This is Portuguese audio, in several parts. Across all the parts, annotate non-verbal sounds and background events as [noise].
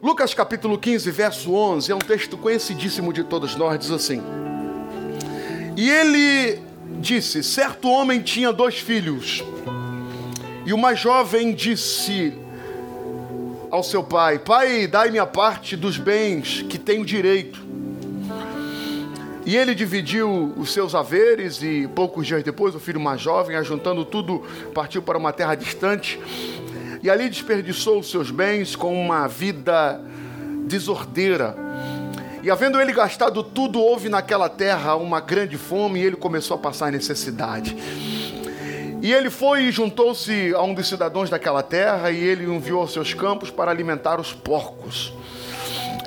Lucas capítulo 15, verso 11, é um texto conhecidíssimo de todos nós, diz assim: E ele disse: Certo homem tinha dois filhos, e o mais jovem disse ao seu pai: Pai, dai-me a parte dos bens que tenho direito. E ele dividiu os seus haveres, e poucos dias depois, o filho mais jovem, ajuntando tudo, partiu para uma terra distante e ali desperdiçou os seus bens com uma vida desordeira. E havendo ele gastado tudo, houve naquela terra uma grande fome e ele começou a passar necessidade. E ele foi e juntou-se a um dos cidadãos daquela terra e ele enviou aos seus campos para alimentar os porcos.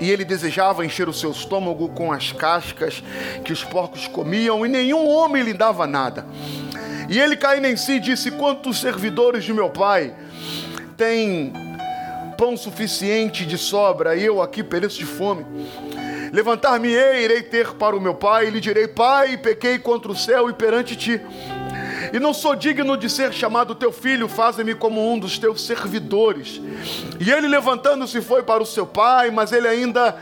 E ele desejava encher o seu estômago com as cascas que os porcos comiam e nenhum homem lhe dava nada. E ele caindo em si disse: Quantos servidores de meu pai tem pão suficiente de sobra e eu aqui pereço de fome. Levantar-me-ei, irei ter para o meu pai, e lhe direi: Pai, pequei contra o céu e perante ti. E não sou digno de ser chamado teu filho, faze-me como um dos teus servidores. E ele levantando-se foi para o seu pai, mas ele ainda,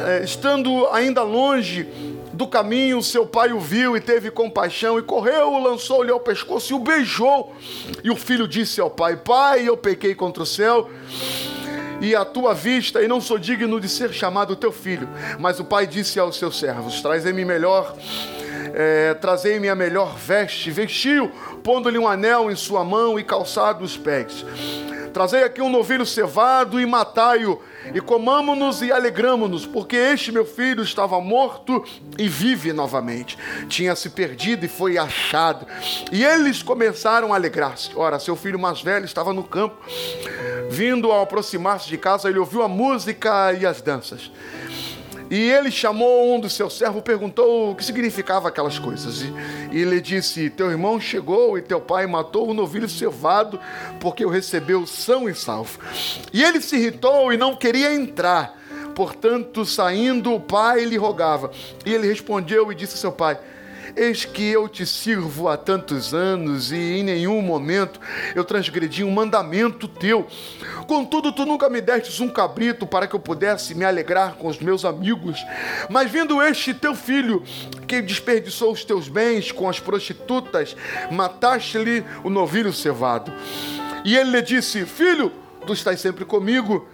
eh, estando ainda longe, do caminho, seu pai o viu e teve compaixão e correu, lançou-lhe ao pescoço e o beijou. E o filho disse ao pai: Pai, eu pequei contra o céu e a tua vista, e não sou digno de ser chamado teu filho. Mas o pai disse aos seus servos: Trazei-me melhor. É, trazei-me a melhor veste, vestiu, pondo-lhe um anel em sua mão e calçado os pés. Trazei aqui um novilho cevado e matai-o, e comamo-nos e alegramo-nos, porque este meu filho estava morto e vive novamente. Tinha se perdido e foi achado. E eles começaram a alegrar-se. Ora, seu filho mais velho estava no campo. Vindo ao aproximar-se de casa, ele ouviu a música e as danças. E ele chamou um dos seus servos, perguntou o que significava aquelas coisas. E, ele disse: Teu irmão chegou e teu pai matou o novilho cevado, porque o recebeu são e salvo. E ele se irritou e não queria entrar. Portanto, saindo, o pai lhe rogava. E ele respondeu e disse seu pai: Eis que eu te sirvo há tantos anos e em nenhum momento eu transgredi um mandamento teu. Contudo, tu nunca me destes um cabrito para que eu pudesse me alegrar com os meus amigos. Mas vindo este teu filho, que desperdiçou os teus bens com as prostitutas, mataste-lhe o novilho cevado. E ele lhe disse: Filho, tu estás sempre comigo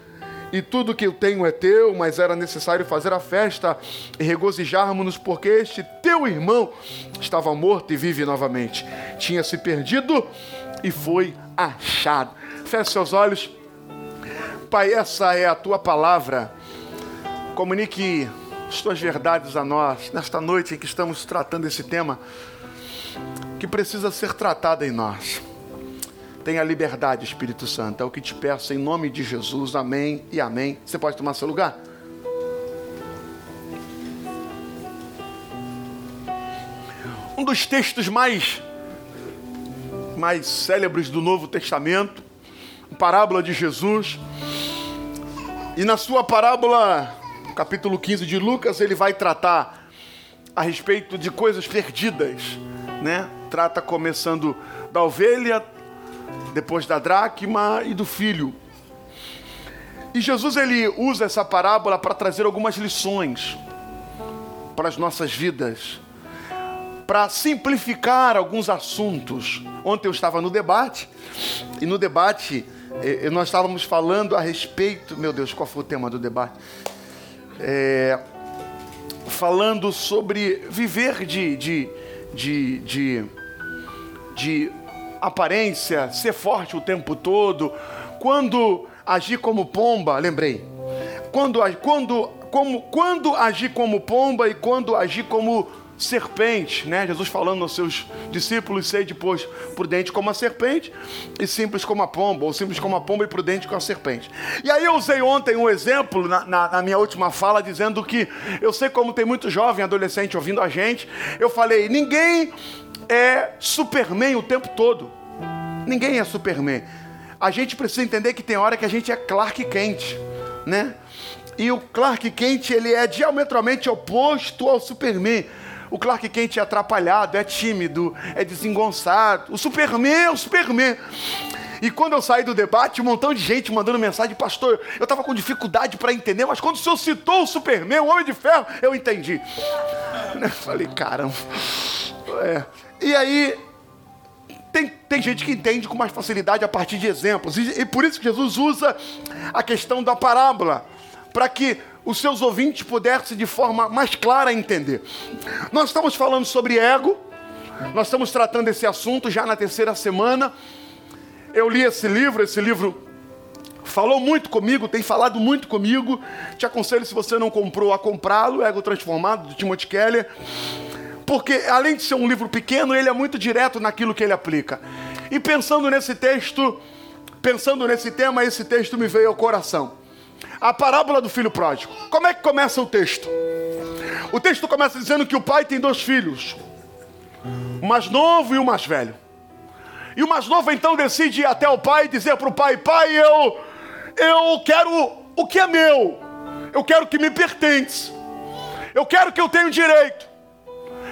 e tudo que eu tenho é teu, mas era necessário fazer a festa e regozijarmos-nos, porque este teu irmão estava morto e vive novamente. Tinha se perdido e foi achado. Feche seus olhos. Pai, essa é a tua palavra. Comunique as tuas verdades a nós nesta noite em que estamos tratando esse tema que precisa ser tratado em nós. Tenha liberdade, Espírito Santo. É o que te peço em nome de Jesus. Amém e amém. Você pode tomar seu lugar? Um dos textos mais mais célebres do Novo Testamento, a parábola de Jesus. E na sua parábola, capítulo 15 de Lucas, ele vai tratar a respeito de coisas perdidas, né? Trata começando da ovelha, depois da dracma e do filho. E Jesus ele usa essa parábola para trazer algumas lições para as nossas vidas, para simplificar alguns assuntos. Ontem eu estava no debate e no debate eh, nós estávamos falando a respeito, meu Deus, qual foi o tema do debate? É, falando sobre viver de, de, de, de, de aparência, ser forte o tempo todo, quando agir como pomba, lembrei. Quando, quando, como, quando agir como pomba e quando agir como serpente, né? Jesus falando aos seus discípulos, sei depois prudente como a serpente e simples como a pomba, ou simples como a pomba e prudente como a serpente. E aí eu usei ontem um exemplo na, na, na minha última fala, dizendo que eu sei como tem muito jovem, adolescente ouvindo a gente. Eu falei, ninguém é Superman o tempo todo. Ninguém é Superman. A gente precisa entender que tem hora que a gente é Clark Kent, né? E o Clark Kent, ele é diametralmente oposto ao Superman. O Clark Kent é atrapalhado, é tímido, é desengonçado. O Superman é o Superman. E quando eu saí do debate, um montão de gente mandando mensagem, pastor, eu estava com dificuldade para entender, mas quando o senhor citou o Superman, o Homem de Ferro, eu entendi. [laughs] Eu falei, caramba. É. E aí, tem, tem gente que entende com mais facilidade a partir de exemplos. E, e por isso que Jesus usa a questão da parábola, para que os seus ouvintes pudessem de forma mais clara entender. Nós estamos falando sobre ego, nós estamos tratando esse assunto já na terceira semana. Eu li esse livro, esse livro falou muito comigo, tem falado muito comigo. Te aconselho, se você não comprou, a comprá-lo, Ego Transformado, do Timothy Keller. Porque, além de ser um livro pequeno, ele é muito direto naquilo que ele aplica. E pensando nesse texto, pensando nesse tema, esse texto me veio ao coração. A parábola do filho pródigo. Como é que começa o texto? O texto começa dizendo que o pai tem dois filhos, o mais novo e o mais velho. E o mais novo então decide ir até o pai e dizer para o pai: Pai, eu, eu quero o que é meu, eu quero o que me pertence, eu quero que eu tenha direito,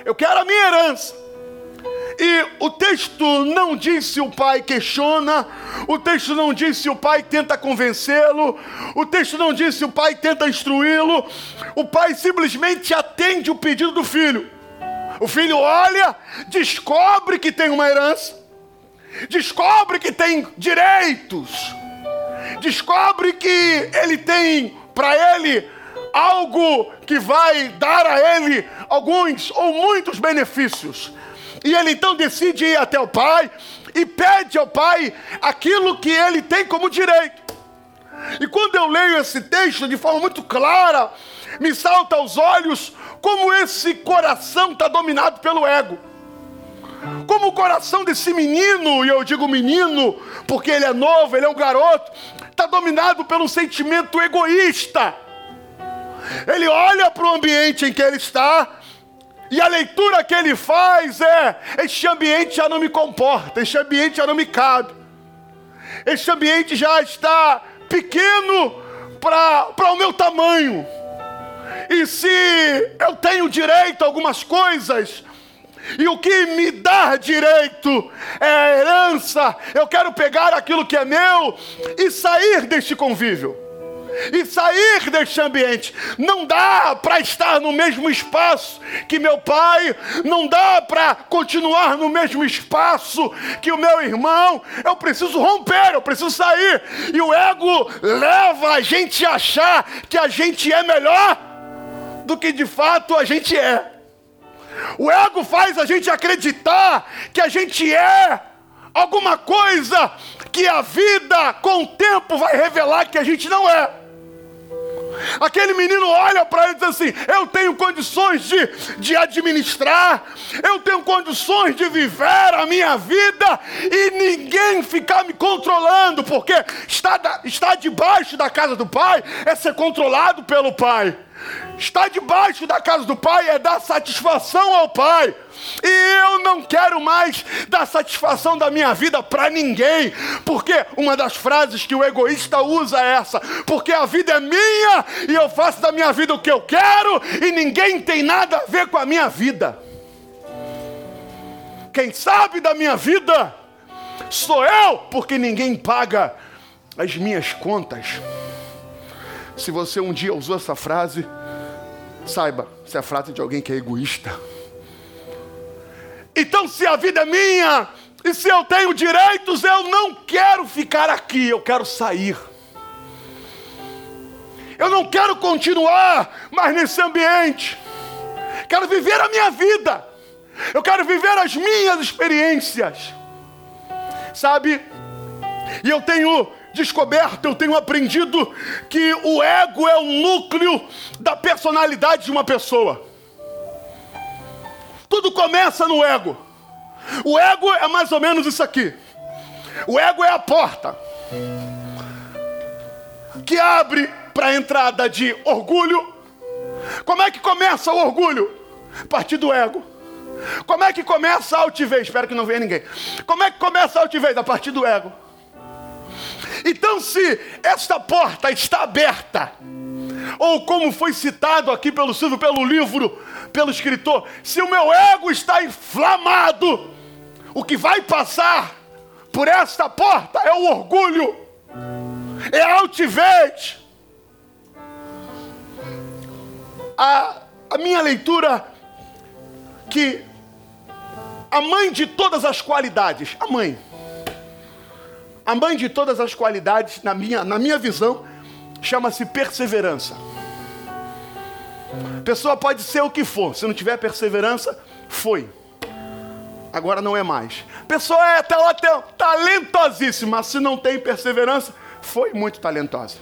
eu quero a minha herança. E o texto não diz se o pai questiona, o texto não diz se o pai tenta convencê-lo, o texto não diz se o pai tenta instruí-lo, o pai simplesmente atende o pedido do filho. O filho olha, descobre que tem uma herança, descobre que tem direitos, descobre que ele tem para ele algo que vai dar a ele alguns ou muitos benefícios. E ele então decide ir até o pai e pede ao pai aquilo que ele tem como direito. E quando eu leio esse texto de forma muito clara, me salta aos olhos como esse coração está dominado pelo ego. Como o coração desse menino, e eu digo menino porque ele é novo, ele é um garoto, está dominado pelo sentimento egoísta. Ele olha para o ambiente em que ele está, e a leitura que ele faz é: este ambiente já não me comporta, este ambiente já não me cabe, este ambiente já está pequeno para o meu tamanho. E se eu tenho direito a algumas coisas, e o que me dá direito é a herança. Eu quero pegar aquilo que é meu e sair deste convívio. E sair deste ambiente. Não dá para estar no mesmo espaço que meu pai, não dá para continuar no mesmo espaço que o meu irmão. Eu preciso romper, eu preciso sair. E o ego leva a gente a achar que a gente é melhor do que de fato a gente é. O ego faz a gente acreditar que a gente é alguma coisa que a vida, com o tempo, vai revelar que a gente não é. Aquele menino olha para ele e diz assim: Eu tenho condições de, de administrar, eu tenho condições de viver a minha vida e ninguém ficar me controlando, porque está, está debaixo da casa do pai é ser controlado pelo pai. Estar debaixo da casa do Pai é dar satisfação ao Pai. E eu não quero mais dar satisfação da minha vida para ninguém, porque uma das frases que o egoísta usa é essa: porque a vida é minha e eu faço da minha vida o que eu quero e ninguém tem nada a ver com a minha vida. Quem sabe da minha vida sou eu, porque ninguém paga as minhas contas. Se você um dia usou essa frase, saiba, se é a frase de alguém que é egoísta. Então, se a vida é minha e se eu tenho direitos, eu não quero ficar aqui, eu quero sair. Eu não quero continuar mais nesse ambiente. Quero viver a minha vida. Eu quero viver as minhas experiências. Sabe? E eu tenho descoberto, eu tenho aprendido que o ego é o núcleo da personalidade de uma pessoa. Tudo começa no ego. O ego é mais ou menos isso aqui. O ego é a porta que abre para a entrada de orgulho. Como é que começa o orgulho? A partir do ego. Como é que começa a altivez? Espero que não venha ninguém. Como é que começa a altivez? A partir do ego. Então, se esta porta está aberta, ou como foi citado aqui pelo Silvio, pelo livro, pelo escritor, se o meu ego está inflamado, o que vai passar por esta porta é o orgulho, é a altivez. A, a minha leitura que a mãe de todas as qualidades, a mãe, a mãe de todas as qualidades, na minha, na minha visão, chama-se perseverança. Pessoa pode ser o que for, se não tiver perseverança, foi. Agora não é mais. Pessoa é talentosíssima, se não tem perseverança, foi muito talentosa.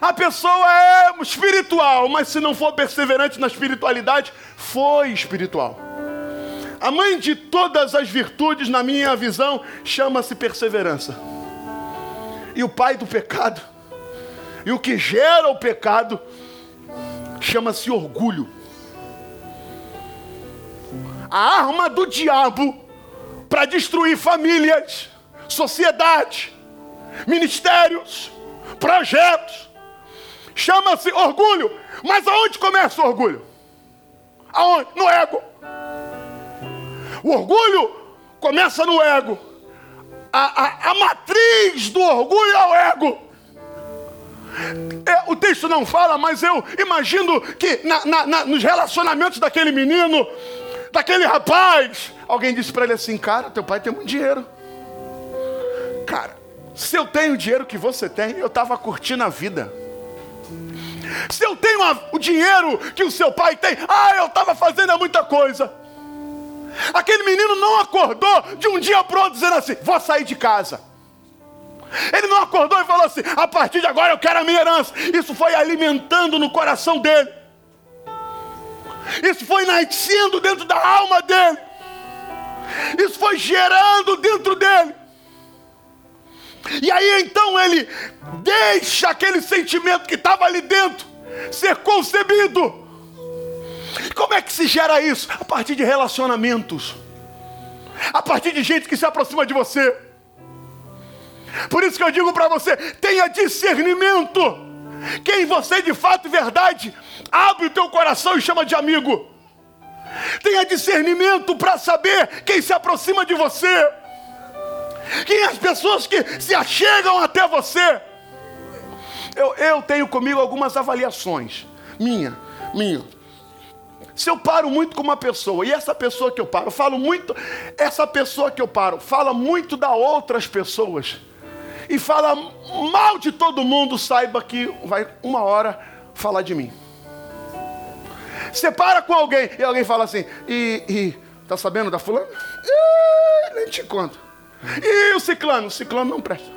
A pessoa é espiritual, mas se não for perseverante na espiritualidade, foi espiritual. A mãe de todas as virtudes, na minha visão, chama-se perseverança. E o pai do pecado, e o que gera o pecado, chama-se orgulho. A arma do diabo para destruir famílias, sociedade, ministérios, projetos, chama-se orgulho. Mas aonde começa o orgulho? Aonde? No ego. O orgulho começa no ego. A, a, a matriz do orgulho é o ego. É, o texto não fala, mas eu imagino que na, na, na, nos relacionamentos daquele menino, daquele rapaz, alguém disse para ele assim: Cara, teu pai tem muito dinheiro. Cara, se eu tenho o dinheiro que você tem, eu estava curtindo a vida. Se eu tenho a, o dinheiro que o seu pai tem, ah, eu estava fazendo muita coisa. Aquele menino não acordou de um dia para outro dizendo assim: vou sair de casa. Ele não acordou e falou assim: a partir de agora eu quero a minha herança. Isso foi alimentando no coração dele. Isso foi nascendo dentro da alma dele. Isso foi gerando dentro dele. E aí então ele deixa aquele sentimento que estava ali dentro ser concebido. Como é que se gera isso? A partir de relacionamentos. A partir de gente que se aproxima de você. Por isso que eu digo para você: tenha discernimento. Quem você de fato e verdade abre o teu coração e chama de amigo. Tenha discernimento para saber quem se aproxima de você. Quem as pessoas que se achegam até você. Eu, eu tenho comigo algumas avaliações. Minha, minha. Se eu paro muito com uma pessoa, e essa pessoa que eu paro, eu falo muito, essa pessoa que eu paro, fala muito da outras pessoas, e fala mal de todo mundo, saiba que vai uma hora falar de mim. Você para com alguém e alguém fala assim, e, e tá sabendo da fulana? Ih, nem te conto. E o ciclano? O ciclano não presta.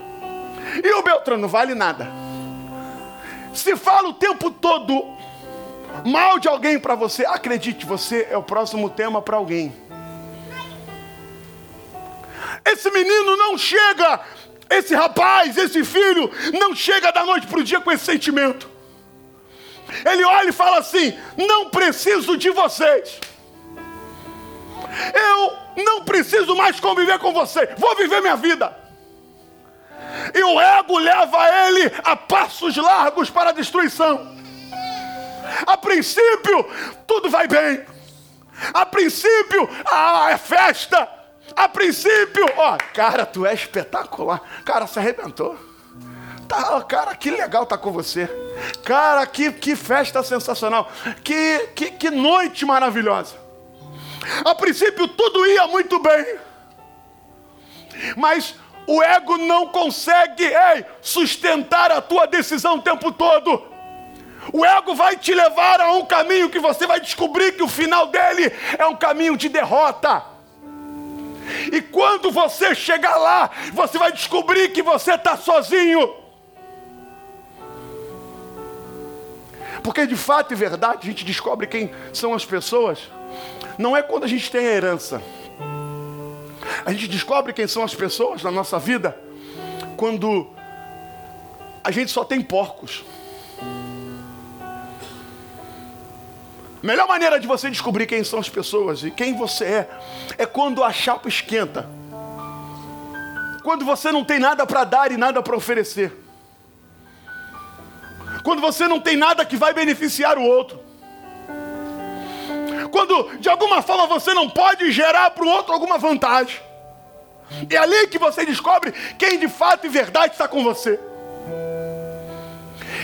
E o Beltrano? Não vale nada. Se fala o tempo todo mal de alguém para você, acredite, você é o próximo tema para alguém. Esse menino não chega, esse rapaz, esse filho, não chega da noite para o dia com esse sentimento. Ele olha e fala assim: não preciso de vocês. Eu não preciso mais conviver com você, vou viver minha vida. E o ego leva ele a passos largos para a destruição. A princípio, tudo vai bem. A princípio, ah, é festa. A princípio, ó, cara, tu é espetacular. Cara, se arrebentou. Tá, cara, que legal tá com você. Cara, que, que festa sensacional. Que, que, que noite maravilhosa. A princípio, tudo ia muito bem. Mas o ego não consegue ei, sustentar a tua decisão o tempo todo. O ego vai te levar a um caminho que você vai descobrir que o final dele é um caminho de derrota. E quando você chegar lá, você vai descobrir que você está sozinho. Porque de fato e verdade a gente descobre quem são as pessoas, não é quando a gente tem a herança. A gente descobre quem são as pessoas na nossa vida quando a gente só tem porcos. Melhor maneira de você descobrir quem são as pessoas e quem você é é quando a chapa esquenta. Quando você não tem nada para dar e nada para oferecer. Quando você não tem nada que vai beneficiar o outro. Quando de alguma forma você não pode gerar para o outro alguma vantagem. É ali que você descobre quem de fato e verdade está com você.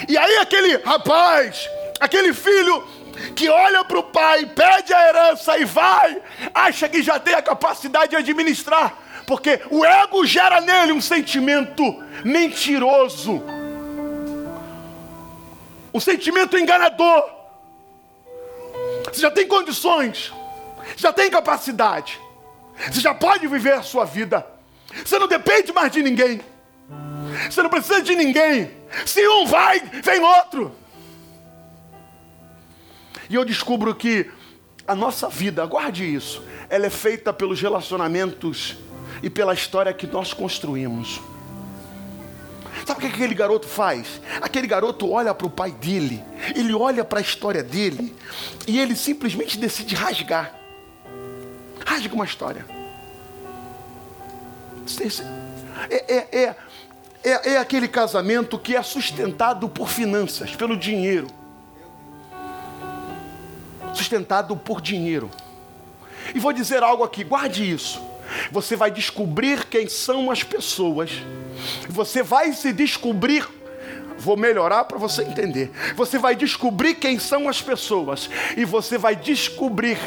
E aí aquele rapaz, aquele filho que olha para o pai, pede a herança e vai, acha que já tem a capacidade de administrar, porque o ego gera nele um sentimento mentiroso, um sentimento enganador. Você já tem condições, já tem capacidade, você já pode viver a sua vida, você não depende mais de ninguém, você não precisa de ninguém. Se um vai, vem outro. E eu descubro que a nossa vida, guarde isso, ela é feita pelos relacionamentos e pela história que nós construímos. Sabe o que aquele garoto faz? Aquele garoto olha para o pai dele, ele olha para a história dele e ele simplesmente decide rasgar. Rasga uma história. É, é, é, é, é aquele casamento que é sustentado por finanças, pelo dinheiro sustentado por dinheiro. E vou dizer algo aqui, guarde isso. Você vai descobrir quem são as pessoas. Você vai se descobrir. Vou melhorar para você entender. Você vai descobrir quem são as pessoas. E você vai descobrir,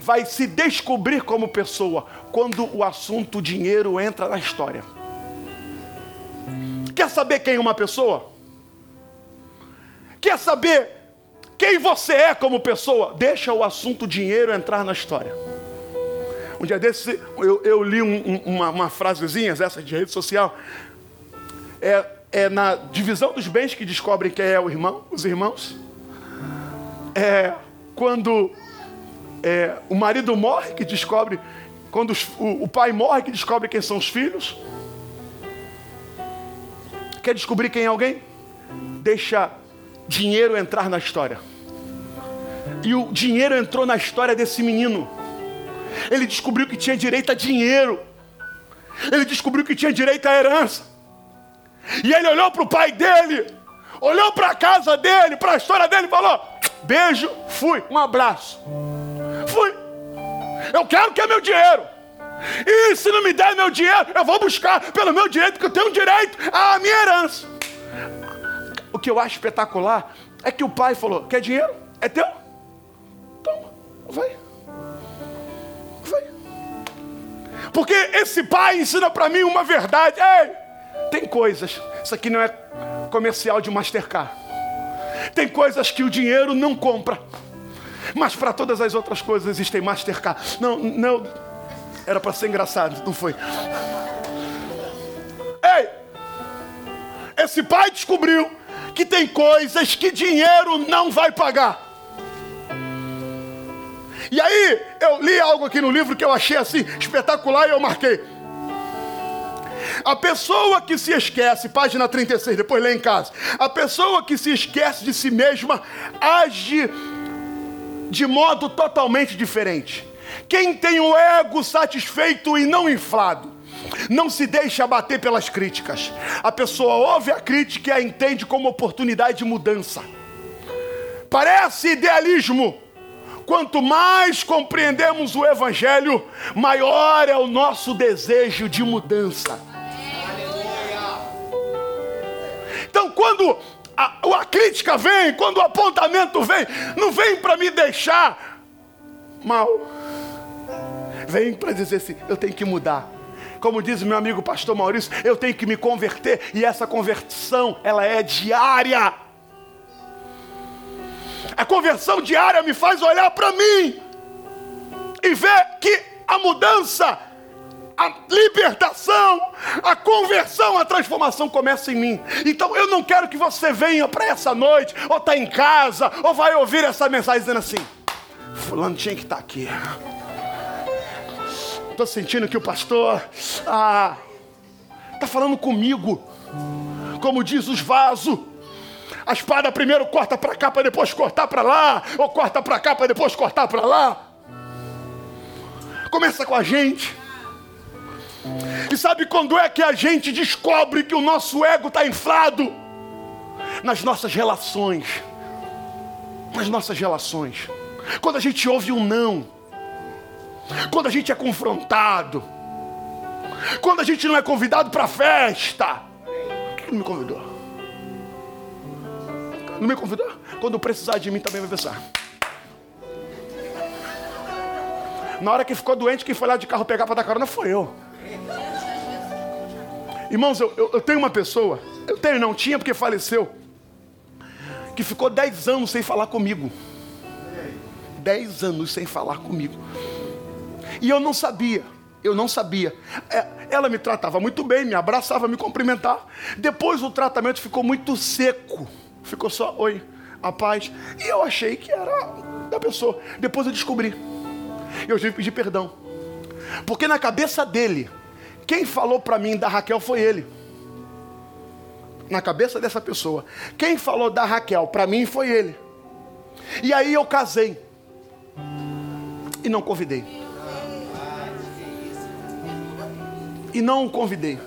vai se descobrir como pessoa quando o assunto dinheiro entra na história. Quer saber quem é uma pessoa? Quer saber quem você é como pessoa, deixa o assunto dinheiro entrar na história. Um dia desse eu, eu li um, um, uma, uma frasezinha, essa de rede social. É, é na divisão dos bens que descobrem quem é o irmão, os irmãos. É quando é, o marido morre, que descobre. Quando os, o, o pai morre, que descobre quem são os filhos. Quer descobrir quem é alguém? Deixa dinheiro entrar na história. E o dinheiro entrou na história desse menino. Ele descobriu que tinha direito a dinheiro. Ele descobriu que tinha direito à herança. E ele olhou para o pai dele, olhou para a casa dele, para a história dele e falou: Beijo, fui, um abraço. Fui. Eu quero que é meu dinheiro. E se não me der meu dinheiro, eu vou buscar pelo meu direito, porque eu tenho direito à minha herança. O que eu acho espetacular é que o pai falou: Quer dinheiro? É teu? Porque esse pai ensina para mim uma verdade. Ei, tem coisas. Isso aqui não é comercial de Mastercard. Tem coisas que o dinheiro não compra. Mas para todas as outras coisas existem Mastercard. Não, não. Era para ser engraçado, não foi. Ei! Esse pai descobriu que tem coisas que dinheiro não vai pagar. E aí, eu li algo aqui no livro que eu achei assim espetacular e eu marquei. A pessoa que se esquece, página 36, depois lê em casa. A pessoa que se esquece de si mesma age de modo totalmente diferente. Quem tem o ego satisfeito e não inflado, não se deixa abater pelas críticas. A pessoa ouve a crítica e a entende como oportunidade de mudança. Parece idealismo, Quanto mais compreendemos o Evangelho, maior é o nosso desejo de mudança. Então, quando a, a crítica vem, quando o apontamento vem, não vem para me deixar mal, vem para dizer assim: eu tenho que mudar. Como diz meu amigo pastor Maurício, eu tenho que me converter, e essa conversão, ela é diária. A conversão diária me faz olhar para mim e ver que a mudança, a libertação, a conversão, a transformação começa em mim. Então eu não quero que você venha para essa noite, ou está em casa, ou vai ouvir essa mensagem dizendo assim: Fulano tinha que estar tá aqui. Estou sentindo que o pastor está ah, falando comigo, como diz os vasos. A espada primeiro corta para cá para depois cortar para lá, ou corta para cá para depois cortar para lá. Começa com a gente. E sabe quando é que a gente descobre que o nosso ego está inflado? Nas nossas relações. Nas nossas relações. Quando a gente ouve um não. Quando a gente é confrontado. Quando a gente não é convidado para festa. Por que não me convidou? Não me convidou? Quando precisar de mim também vai pensar. Na hora que ficou doente, quem foi lá de carro pegar para dar carona foi eu. Irmãos, eu, eu, eu, tenho uma pessoa, eu tenho, não tinha porque faleceu, que ficou 10 anos sem falar comigo. 10 anos sem falar comigo. E eu não sabia, eu não sabia. É, ela me tratava muito bem, me abraçava, me cumprimentava. Depois o tratamento ficou muito seco. Ficou só, oi, a paz. E eu achei que era da pessoa. Depois eu descobri. Eu tive que pedir perdão. Porque na cabeça dele, quem falou para mim da Raquel foi ele. Na cabeça dessa pessoa. Quem falou da Raquel para mim foi ele. E aí eu casei. E não convidei. E não o convidei.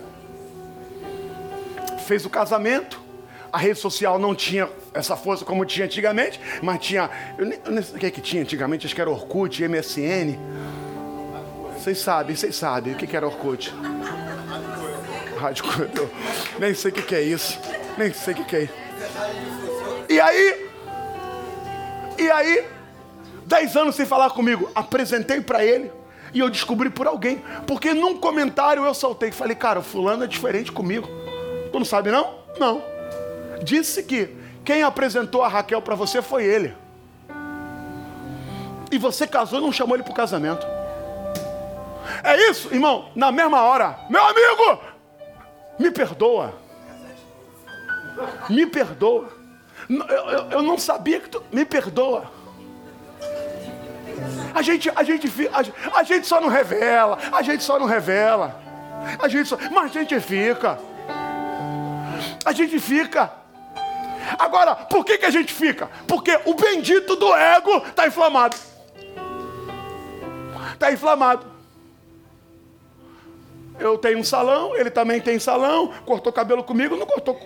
Fez o casamento. A rede social não tinha essa força como tinha antigamente, mas tinha. Eu nem, eu nem sei o que, é que tinha antigamente, acho que era Orkut, MSN. Vocês sabem, vocês sabem o que, que era Orkut. Rádio Corredor. Nem sei o que, que é isso. Nem sei o que, que é isso. E aí. E aí, dez anos sem falar comigo, apresentei para ele e eu descobri por alguém. Porque num comentário eu soltei, falei, cara, fulano é diferente comigo. Tu não sabe não? Não disse que quem apresentou a Raquel para você foi ele. E você casou e não chamou ele para o casamento. É isso, irmão? Na mesma hora, meu amigo, me perdoa. Me perdoa. Eu, eu, eu não sabia que tu. Me perdoa. A gente, a gente, a, a gente só não revela. A gente só não revela. A gente só, mas a gente fica. A gente fica. Agora, por que, que a gente fica? Porque o bendito do ego está inflamado. Está inflamado. Eu tenho um salão, ele também tem salão, cortou cabelo comigo, não cortou.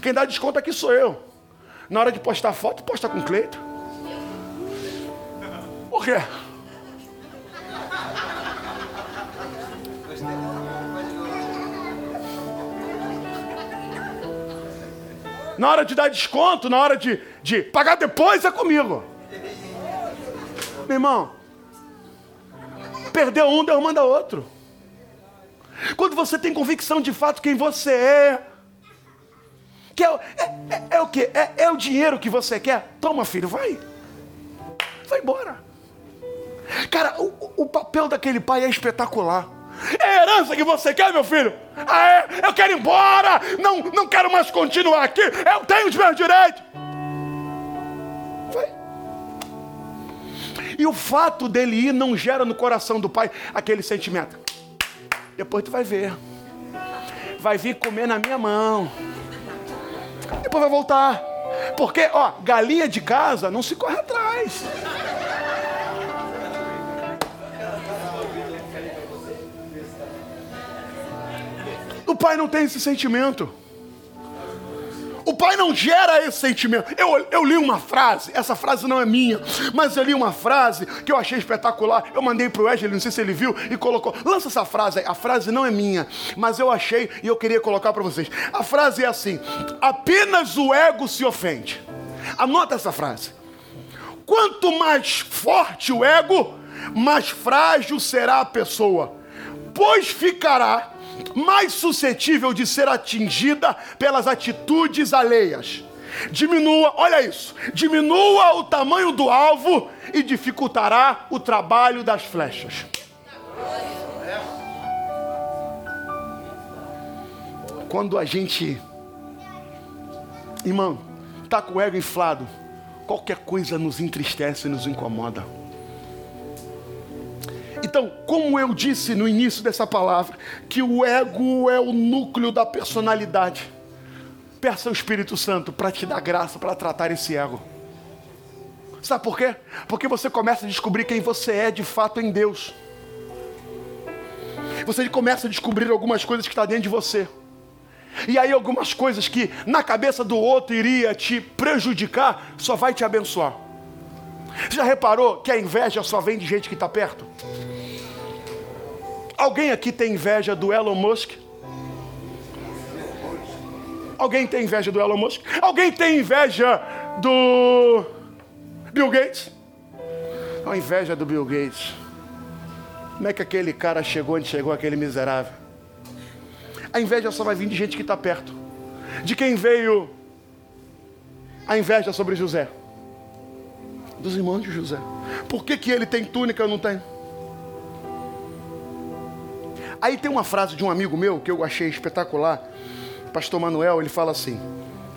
Quem dá desconto aqui sou eu. Na hora de postar foto, posta com Cleito. Por quê? Na hora de dar desconto, na hora de, de pagar depois, é comigo. Meu irmão, perdeu um, Deus manda outro. Quando você tem convicção de fato quem você é, que é, é, é, é o que? É, é o dinheiro que você quer? Toma, filho, vai. Vai embora. Cara, o, o papel daquele pai é espetacular. É a herança que você quer, meu filho? Ah, é? Eu quero ir embora! Não, não quero mais continuar aqui! Eu tenho os meus direitos! Vai. E o fato dele ir não gera no coração do pai aquele sentimento. Depois tu vai ver. Vai vir comer na minha mão. Depois vai voltar. Porque, ó, galinha de casa não se corre atrás. O pai não tem esse sentimento. O pai não gera esse sentimento. Eu, eu li uma frase, essa frase não é minha, mas eu li uma frase que eu achei espetacular. Eu mandei para o Wesley, não sei se ele viu, e colocou. Lança essa frase aí. A frase não é minha, mas eu achei e eu queria colocar para vocês. A frase é assim: apenas o ego se ofende. Anota essa frase. Quanto mais forte o ego, mais frágil será a pessoa, pois ficará mais suscetível de ser atingida pelas atitudes alheias. Diminua, olha isso, diminua o tamanho do alvo e dificultará o trabalho das flechas. Quando a gente, irmão, está com o ego inflado, qualquer coisa nos entristece e nos incomoda. Então, como eu disse no início dessa palavra, que o ego é o núcleo da personalidade. Peça ao Espírito Santo para te dar graça para tratar esse ego. Sabe por quê? Porque você começa a descobrir quem você é de fato em Deus. Você começa a descobrir algumas coisas que estão tá dentro de você. E aí algumas coisas que na cabeça do outro iria te prejudicar, só vai te abençoar. Já reparou que a inveja só vem de gente que está perto? Alguém aqui tem inveja do Elon Musk? Alguém tem inveja do Elon Musk? Alguém tem inveja do Bill Gates? A inveja do Bill Gates. Como é que aquele cara chegou onde chegou, aquele miserável? A inveja só vai vir de gente que está perto. De quem veio a inveja sobre José? Dos irmãos de José. Por que, que ele tem túnica e eu não tenho? Aí tem uma frase de um amigo meu que eu achei espetacular. Pastor Manuel, ele fala assim: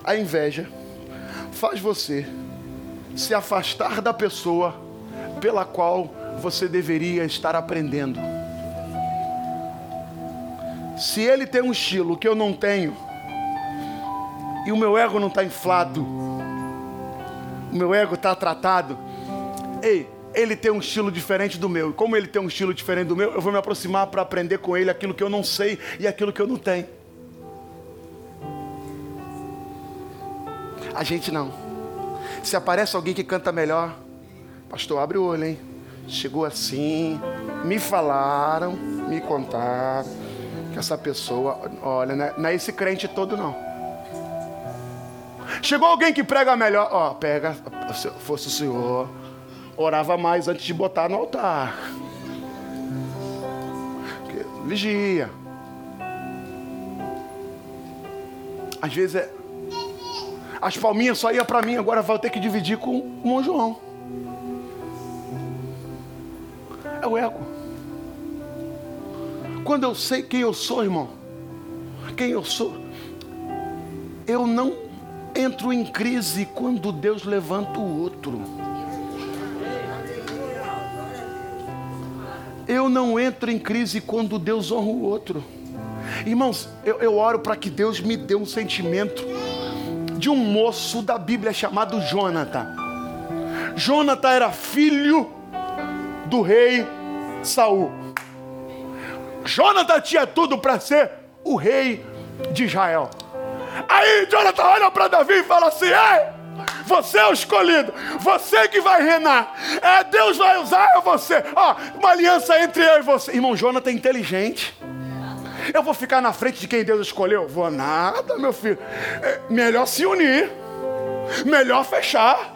a inveja faz você se afastar da pessoa pela qual você deveria estar aprendendo. Se ele tem um estilo que eu não tenho, e o meu ego não está inflado, o meu ego está tratado, ei, ele tem um estilo diferente do meu. E como ele tem um estilo diferente do meu, eu vou me aproximar para aprender com ele aquilo que eu não sei e aquilo que eu não tenho. A gente não. Se aparece alguém que canta melhor, pastor, abre o olho, hein? Chegou assim, me falaram, me contaram que essa pessoa, olha, não é esse crente todo não. Chegou alguém que prega melhor, ó, pega, se fosse o senhor, orava mais antes de botar no altar. Vigia. Às vezes é. As palminhas só ia para mim, agora vou ter que dividir com o Mão João. É o ego. Quando eu sei quem eu sou, irmão, quem eu sou, eu não entro em crise quando Deus levanta o outro. Eu não entro em crise quando Deus honra o outro. Irmãos, eu, eu oro para que Deus me dê um sentimento de um moço da Bíblia chamado Jonathan. Jonathan era filho do rei Saul. Jonathan tinha tudo para ser o rei de Israel. Aí Jonathan olha para Davi e fala assim: Ei, você é o escolhido. Você que vai reinar. É, Deus vai usar é você. Ó, uma aliança entre eu e você. Irmão Jonathan é inteligente. Eu vou ficar na frente de quem Deus escolheu? Vou nada, meu filho. É, melhor se unir. Melhor fechar.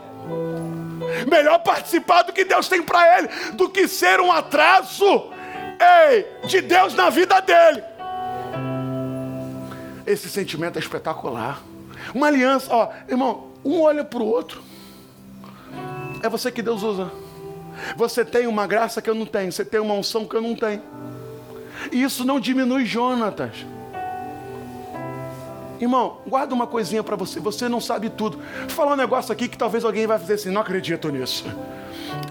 Melhor participar do que Deus tem para ele, do que ser um atraso ei, de Deus na vida dele. Esse sentimento é espetacular. Uma aliança, ó, irmão, um olha para o outro. É você que Deus usa. Você tem uma graça que eu não tenho. Você tem uma unção que eu não tenho. E isso não diminui Jonatas. Irmão, guarda uma coisinha para você. Você não sabe tudo. Vou falar um negócio aqui que talvez alguém vai fazer assim: não acredito nisso.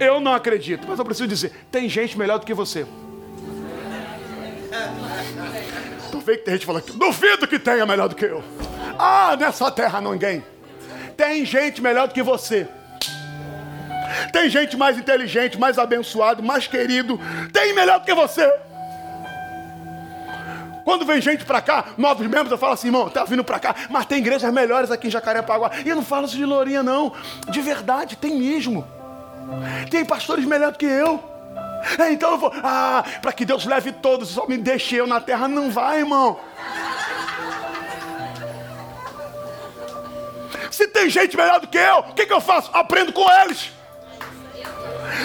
Eu não acredito. Mas eu preciso dizer: tem gente melhor do que você. Tu vê que tem gente falando: duvido que tenha melhor do que eu. Ah, nessa terra ninguém. Tem gente melhor do que você. Tem gente mais inteligente, mais abençoado, mais querido. Tem melhor do que você. Quando vem gente para cá, novos membros, eu falo assim, irmão, tá vindo para cá, mas tem igrejas melhores aqui em Jacarepaguá. E eu não falo isso de lourinha, não. De verdade, tem mesmo. Tem pastores melhores do que eu. É, então eu vou, ah, para que Deus leve todos, só me deixe eu na terra. Não vai, irmão. Se tem gente melhor do que eu, o que, que eu faço? Aprendo com eles.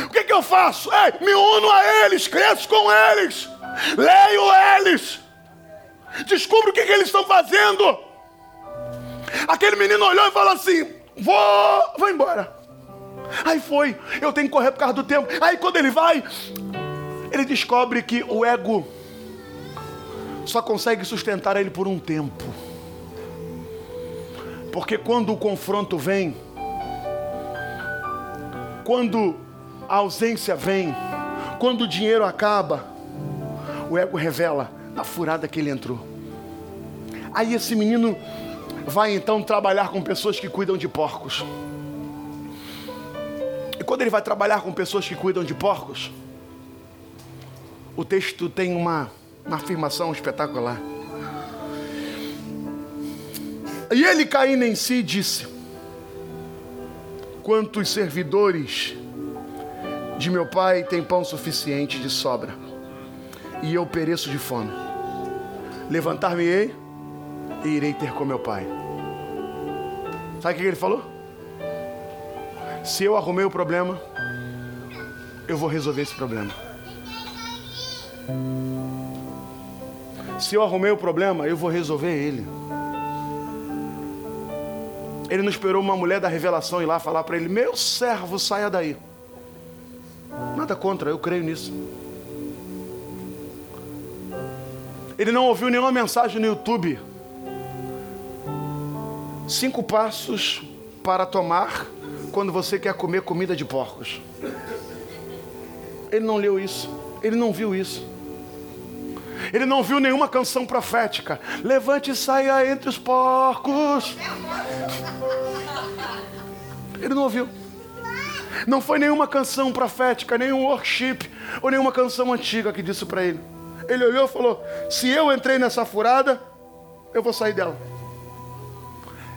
O que, que eu faço? Ei, me uno a eles, cresço com eles, leio eles, descubro o que, que eles estão fazendo. Aquele menino olhou e falou assim: Vou, vou embora. Aí foi, eu tenho que correr por causa do tempo. Aí quando ele vai, ele descobre que o ego só consegue sustentar ele por um tempo. Porque quando o confronto vem, quando a ausência vem, quando o dinheiro acaba, o ego revela a furada que ele entrou. Aí esse menino vai então trabalhar com pessoas que cuidam de porcos. E quando ele vai trabalhar com pessoas que cuidam de porcos, o texto tem uma, uma afirmação espetacular. E ele, caindo em si, disse: Quantos servidores de meu pai têm pão suficiente de sobra? e eu pereço de fome. Levantar-me-ei e irei ter com meu pai. Sabe o que ele falou? Se eu arrumei o problema, eu vou resolver esse problema. Se eu arrumei o problema, eu vou resolver ele. Ele não esperou uma mulher da revelação ir lá falar para ele: Meu servo, saia daí. Nada contra, eu creio nisso. Ele não ouviu nenhuma mensagem no YouTube. Cinco passos para tomar quando você quer comer comida de porcos. Ele não leu isso. Ele não viu isso. Ele não viu nenhuma canção profética. Levante e saia entre os porcos. Ele não ouviu. Não foi nenhuma canção profética, nenhum worship ou nenhuma canção antiga que disse para ele. Ele olhou e falou: Se eu entrei nessa furada, eu vou sair dela.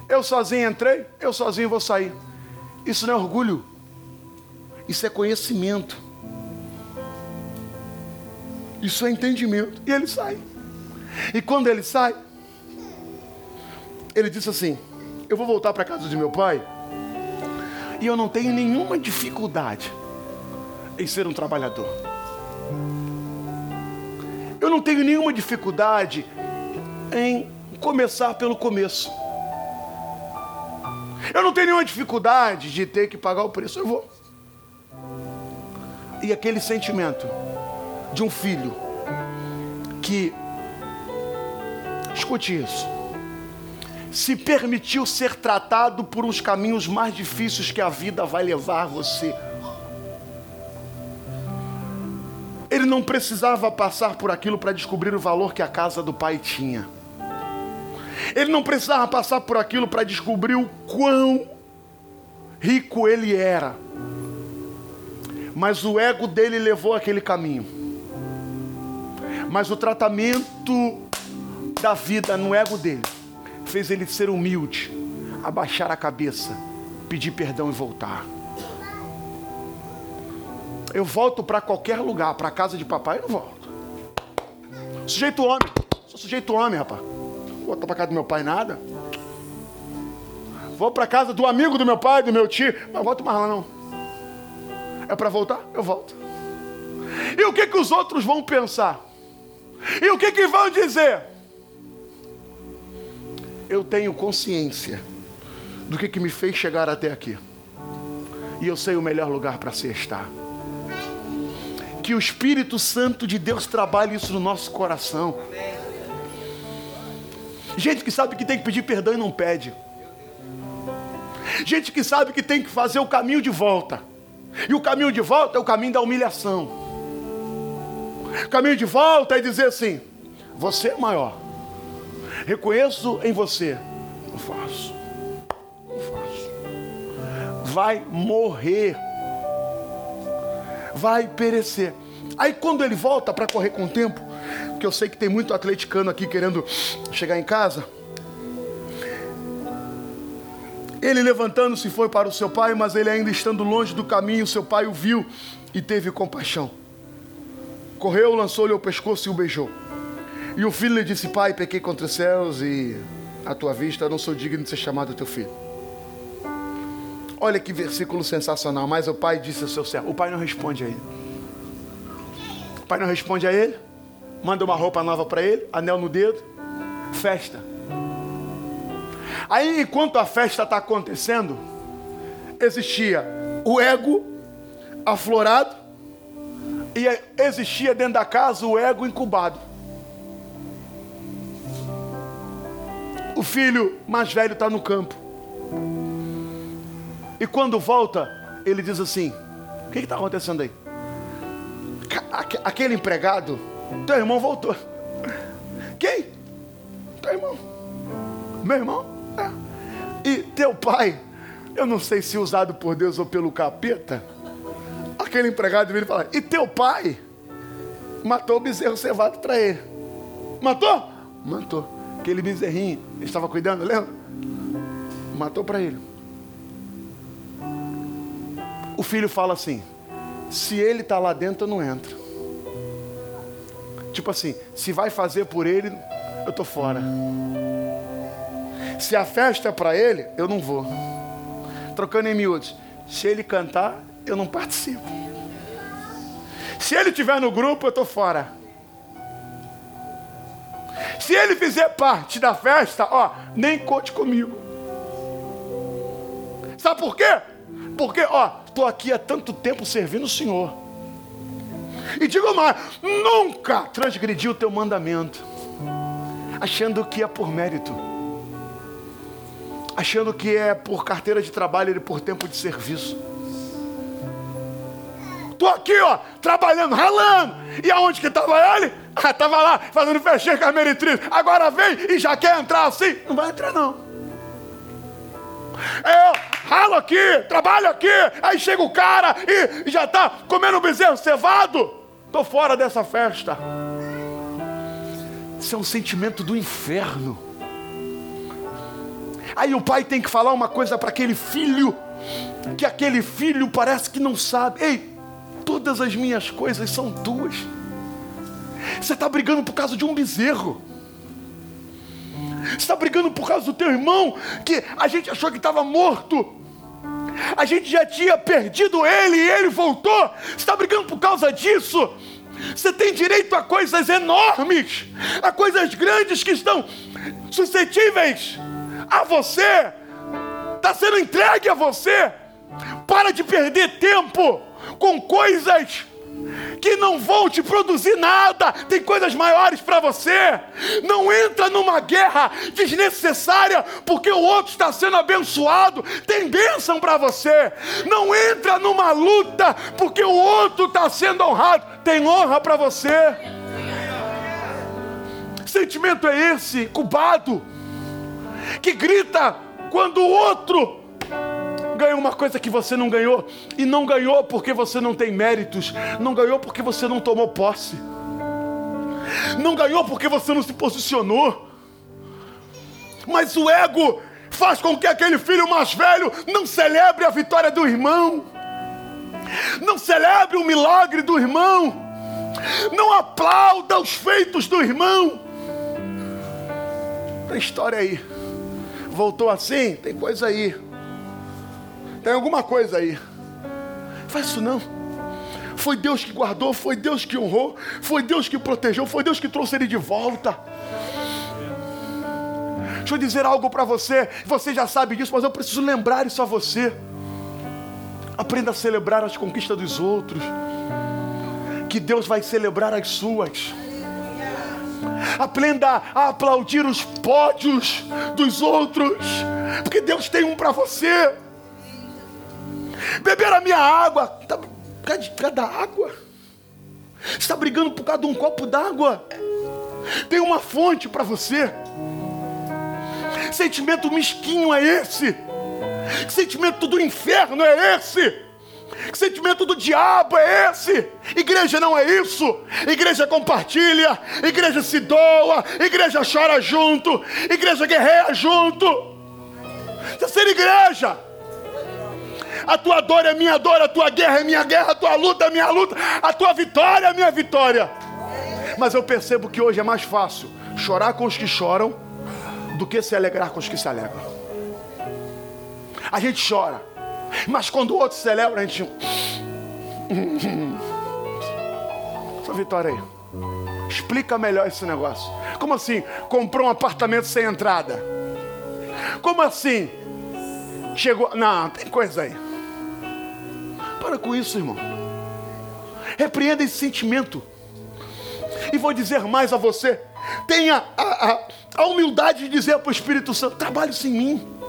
Eu sozinho entrei, eu sozinho vou sair. Isso não é orgulho, isso é conhecimento. Isso é entendimento. E ele sai. E quando ele sai, ele disse assim: Eu vou voltar para casa de meu pai. E eu não tenho nenhuma dificuldade em ser um trabalhador. Eu não tenho nenhuma dificuldade em começar pelo começo. Eu não tenho nenhuma dificuldade de ter que pagar o preço. Eu vou. E aquele sentimento de um filho que, escute isso, se permitiu ser tratado por uns caminhos mais difíceis que a vida vai levar você. Ele não precisava passar por aquilo para descobrir o valor que a casa do pai tinha. Ele não precisava passar por aquilo para descobrir o quão rico ele era. Mas o ego dele levou aquele caminho. Mas o tratamento da vida no ego dele fez ele ser humilde, abaixar a cabeça, pedir perdão e voltar. Eu volto para qualquer lugar, para a casa de papai, eu não volto. Sujeito homem, sou sujeito homem, rapaz. Vou voltar para casa do meu pai nada. Vou para casa do amigo do meu pai, do meu tio, mas volto mais lá não. É para voltar? Eu volto. E o que que os outros vão pensar? E o que, que vão dizer? Eu tenho consciência do que, que me fez chegar até aqui. E eu sei o melhor lugar para se estar. Que o Espírito Santo de Deus trabalhe isso no nosso coração. Gente que sabe que tem que pedir perdão e não pede. Gente que sabe que tem que fazer o caminho de volta. E o caminho de volta é o caminho da humilhação. Caminho de volta é dizer assim: você é maior. Reconheço em você. Não faço. Não faço. Vai morrer. Vai perecer. Aí quando ele volta para correr com o tempo, que eu sei que tem muito atleticano aqui querendo chegar em casa. Ele levantando-se foi para o seu pai, mas ele ainda estando longe do caminho, seu pai o viu e teve compaixão. Correu, lançou-lhe o pescoço e o beijou. E o filho lhe disse: Pai, pequei contra os céus e à tua vista não sou digno de ser chamado teu filho. Olha que versículo sensacional. Mas o pai disse ao seu servo: O pai não responde a ele. O pai não responde a ele. Manda uma roupa nova para ele, anel no dedo, festa. Aí, enquanto a festa está acontecendo, existia o ego aflorado e existia dentro da casa o ego incubado. O filho mais velho está no campo. E quando volta, ele diz assim: O que está acontecendo aí? Aquele empregado, teu irmão voltou. Quem? Teu irmão. Meu irmão? É. E teu pai, eu não sei se usado por Deus ou pelo capeta aquele empregado vira e fala: E teu pai matou o bezerro cevado para ele? Matou? Matou. Aquele bezerrinho, ele estava cuidando, lembra? Matou para ele. O filho fala assim: Se ele está lá dentro, eu não entro. Tipo assim, se vai fazer por ele, eu tô fora. Se a festa é para ele, eu não vou. Trocando em miúdos, se ele cantar, eu não participo. Se ele estiver no grupo, eu tô fora. Se ele fizer parte da festa, ó, nem conte comigo. Sabe por quê? Porque, ó, estou aqui há tanto tempo servindo o Senhor. E digo mais, nunca transgredi o teu mandamento, achando que é por mérito, achando que é por carteira de trabalho e por tempo de serviço. Estou aqui, ó, trabalhando, ralando. E aonde que estava ele? [laughs] Ah, estava lá, fazendo fechinha com a meretriz. Agora vem e já quer entrar assim? Não vai entrar, não. Eu ralo aqui, trabalho aqui, aí chega o cara e já está comendo bezerro cevado. Estou fora dessa festa. Isso é um sentimento do inferno. Aí o pai tem que falar uma coisa para aquele filho, que aquele filho parece que não sabe. Ei, todas as minhas coisas são tuas. Você está brigando por causa de um bezerro. Você está brigando por causa do teu irmão, que a gente achou que estava morto. A gente já tinha perdido ele e ele voltou. Você está brigando por causa disso? Você tem direito a coisas enormes, a coisas grandes que estão suscetíveis a você, está sendo entregue a você. Para de perder tempo com coisas que não vão te produzir nada. Tem coisas maiores para você. Não entra numa guerra desnecessária porque o outro está sendo abençoado. Tem bênção para você. Não entra numa luta porque o outro está sendo honrado. Tem honra para você. sentimento é esse, cubado, que grita quando o outro ganhou uma coisa que você não ganhou, e não ganhou porque você não tem méritos, não ganhou porque você não tomou posse, não ganhou porque você não se posicionou, mas o ego faz com que aquele filho mais velho não celebre a vitória do irmão, não celebre o milagre do irmão, não aplauda os feitos do irmão. Tem história aí. Voltou assim? Tem coisa aí. Tem alguma coisa aí. Faz isso não. Foi Deus que guardou, foi Deus que honrou, foi Deus que protegeu, foi Deus que trouxe ele de volta. Deixa eu dizer algo para você, você já sabe disso, mas eu preciso lembrar isso a você. Aprenda a celebrar as conquistas dos outros, que Deus vai celebrar as suas. Aprenda a aplaudir os pódios dos outros, porque Deus tem um para você. Beber a minha água. Tá, por causa de cada água. Você está brigando por causa de um copo d'água. Tem uma fonte para você. sentimento mesquinho é esse? Que sentimento do inferno é esse? Que sentimento do diabo é esse? Igreja não é isso. Igreja compartilha, igreja se doa, igreja chora junto, igreja guerreia junto. É ser igreja. A tua dor é minha dor, a tua guerra é minha guerra, a tua luta é minha luta, a tua vitória é minha vitória. Mas eu percebo que hoje é mais fácil chorar com os que choram do que se alegrar com os que se alegram. A gente chora, mas quando o outro celebra, a gente. Sua vitória aí. Explica melhor esse negócio. Como assim? Comprou um apartamento sem entrada? Como assim? Chegou. Não, tem coisa aí. Para com isso, irmão. Repreenda esse sentimento. E vou dizer mais a você: tenha a, a, a humildade de dizer para o Espírito Santo: trabalhe isso em mim.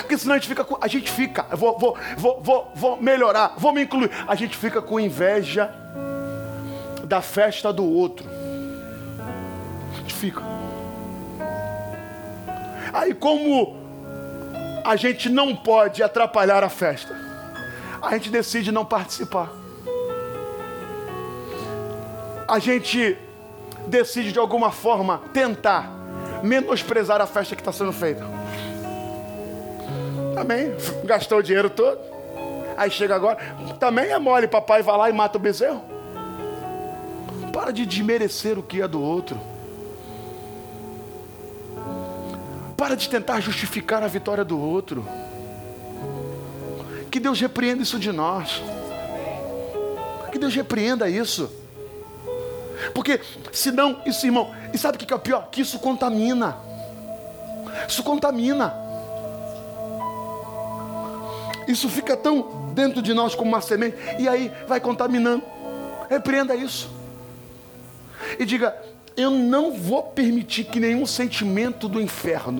Porque senão a gente fica com. A gente fica, vou, vou, vou, vou, vou melhorar, vou me incluir. A gente fica com inveja da festa do outro. A gente fica. Aí, como a gente não pode atrapalhar a festa, a gente decide não participar. A gente decide de alguma forma tentar menosprezar a festa que está sendo feita. Também gastou o dinheiro todo. Aí chega agora, também é mole, papai vai lá e mata o bezerro. Para de desmerecer o que é do outro. Para de tentar justificar a vitória do outro. Que Deus repreenda isso de nós. Que Deus repreenda isso. Porque senão, isso, irmão, e sabe o que é o pior? Que isso contamina. Isso contamina. Isso fica tão dentro de nós como uma semente, e aí vai contaminando. Repreenda isso. E diga: Eu não vou permitir que nenhum sentimento do inferno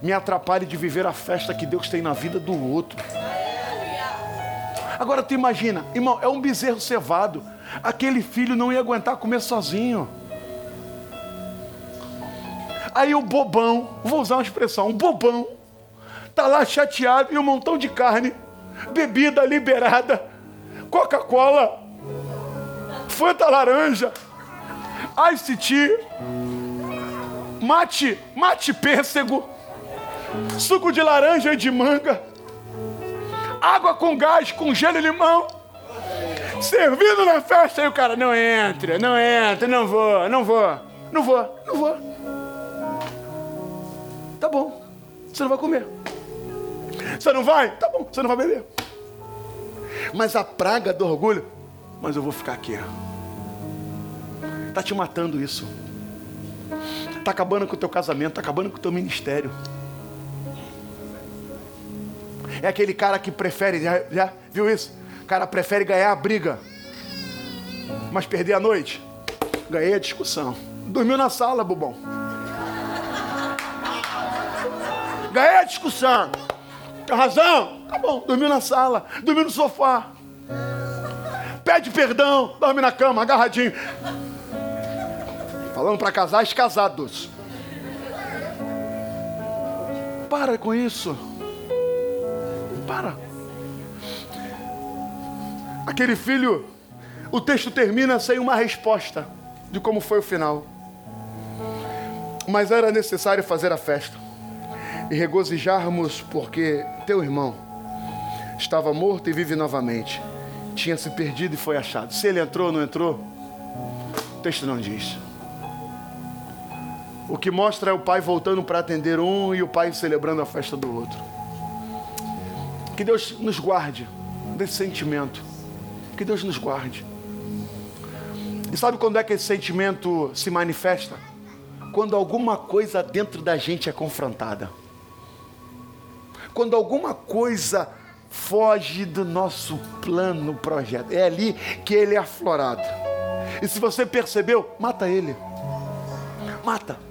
me atrapalhe de viver a festa que Deus tem na vida do outro. Agora tu imagina, irmão, é um bezerro cevado. Aquele filho não ia aguentar comer sozinho. Aí o bobão, vou usar uma expressão, um bobão, tá lá chateado e um montão de carne, bebida liberada, Coca-Cola, Fanta laranja, Ice tea, mate, mate pêssego, suco de laranja e de manga, água com gás, com gelo e limão, servindo na festa, e o cara, não entra, não entra, não vou, não vou, não vou, não vou. Tá bom, você não vai comer. Você não vai? Tá bom, você não vai beber. Mas a praga do orgulho, mas eu vou ficar aqui. Tá te matando isso. Tá acabando com o teu casamento, tá acabando com o teu ministério. É aquele cara que prefere, já, já viu isso? O cara prefere ganhar a briga, mas perder a noite. Ganhei a discussão. Dormiu na sala, bobão. Ganhei a discussão. Tem razão? Tá bom, dormiu na sala, dormiu no sofá. Pede perdão, dorme na cama, agarradinho. Falando para casais casados. Para com isso. Para. Aquele filho, o texto termina sem uma resposta de como foi o final. Mas era necessário fazer a festa e regozijarmos, porque teu irmão estava morto e vive novamente. Tinha se perdido e foi achado. Se ele entrou ou não entrou, o texto não diz. O que mostra é o pai voltando para atender um e o pai celebrando a festa do outro. Que Deus nos guarde desse sentimento. Que Deus nos guarde. E sabe quando é que esse sentimento se manifesta? Quando alguma coisa dentro da gente é confrontada. Quando alguma coisa foge do nosso plano, projeto. É ali que ele é aflorado. E se você percebeu, mata ele. Mata.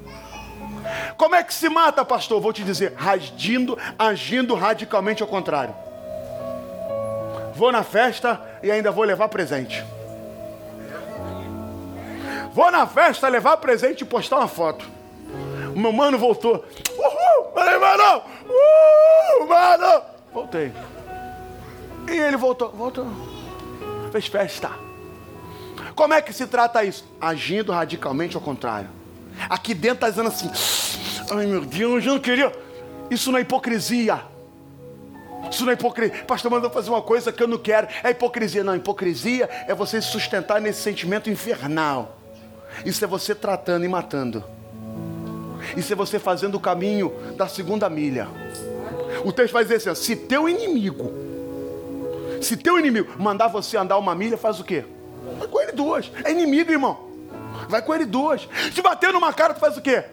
Como é que se mata, pastor? Vou te dizer, agindo, agindo radicalmente ao contrário. Vou na festa e ainda vou levar presente. Vou na festa levar presente e postar uma foto. O meu mano voltou. Uhul! Falei, mano! Uhul, mano! Voltei. E ele voltou, voltou. Fez festa. Como é que se trata isso? Agindo radicalmente ao contrário. Aqui dentro está dizendo assim: ai meu Deus, eu não queria. Isso não é hipocrisia. Isso não é hipocrisia. Pastor, mandou fazer uma coisa que eu não quero. É hipocrisia. Não, hipocrisia é você se sustentar nesse sentimento infernal. Isso é você tratando e matando. Isso é você fazendo o caminho da segunda milha. O texto vai dizer assim: se teu inimigo, se teu inimigo mandar você andar uma milha, faz o quê? Com ele duas. É inimigo, irmão. Vai com ele duas. Se bater numa cara, tu faz o quê?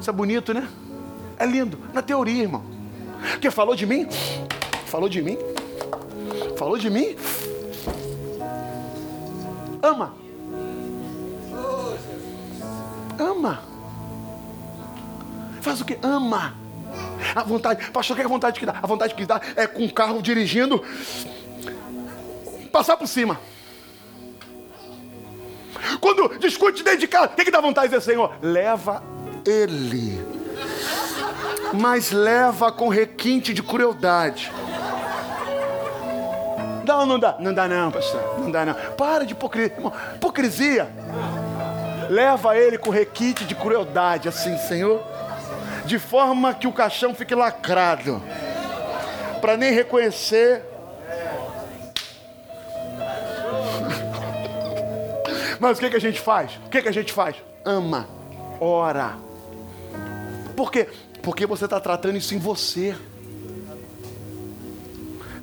Isso é bonito, né? É lindo. Na teoria, irmão. Que falou de mim? Falou de mim? Falou de mim? Ama. Ama. Faz o que? Ama. A vontade, pastor, o que é a vontade que dá? A vontade que dá é com o carro dirigindo, passar por cima. Quando discute dentro de casa, o que, que dá vontade de dizer, Senhor? Leva ele. Mas leva com requinte de crueldade. Dá ou não dá? Não dá não, pastor. Não dá não. Para de hipocrisia. Hipocrisia. Leva ele com requinte de crueldade, assim, Senhor. De forma que o caixão fique lacrado. Para nem reconhecer Mas o que, que a gente faz? O que, que a gente faz? Ama, ora. Por quê? Porque você está tratando isso em você.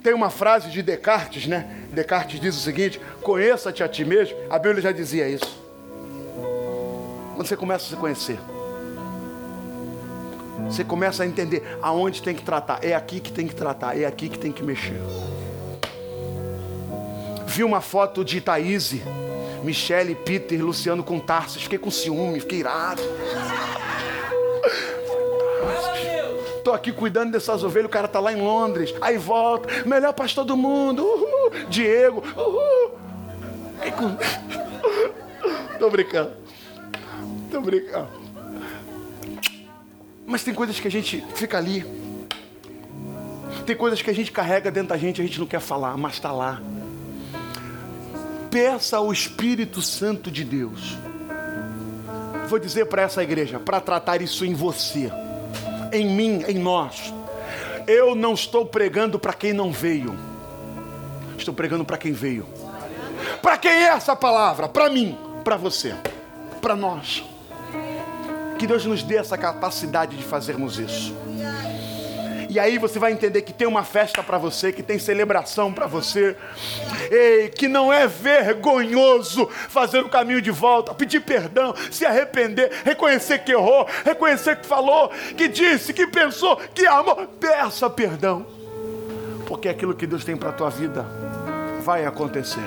Tem uma frase de Descartes, né? Descartes diz o seguinte: conheça-te a ti mesmo. A Bíblia já dizia isso. Quando você começa a se conhecer, você começa a entender aonde tem que tratar. É aqui que tem que tratar, é aqui que tem que mexer. Vi uma foto de Thaís, Michele, Peter, Luciano com Tarsis. Fiquei com ciúme, fiquei irado. Estou aqui cuidando dessas ovelhas, o cara está lá em Londres. Aí volta, melhor pastor do mundo, uhul, Diego, uhul. Tô brincando. Tô brincando. Mas tem coisas que a gente fica ali. Tem coisas que a gente carrega dentro da gente, a gente não quer falar, mas está lá. Peça ao Espírito Santo de Deus. Vou dizer para essa igreja, para tratar isso em você em mim, em nós. Eu não estou pregando para quem não veio, estou pregando para quem veio. Para quem é essa palavra? Para mim, para você, para nós. Que Deus nos dê essa capacidade de fazermos isso. E aí você vai entender que tem uma festa para você, que tem celebração para você. Ei, que não é vergonhoso fazer o caminho de volta, pedir perdão, se arrepender, reconhecer que errou, reconhecer que falou, que disse, que pensou, que amou. Peça perdão. Porque aquilo que Deus tem para tua vida vai acontecer.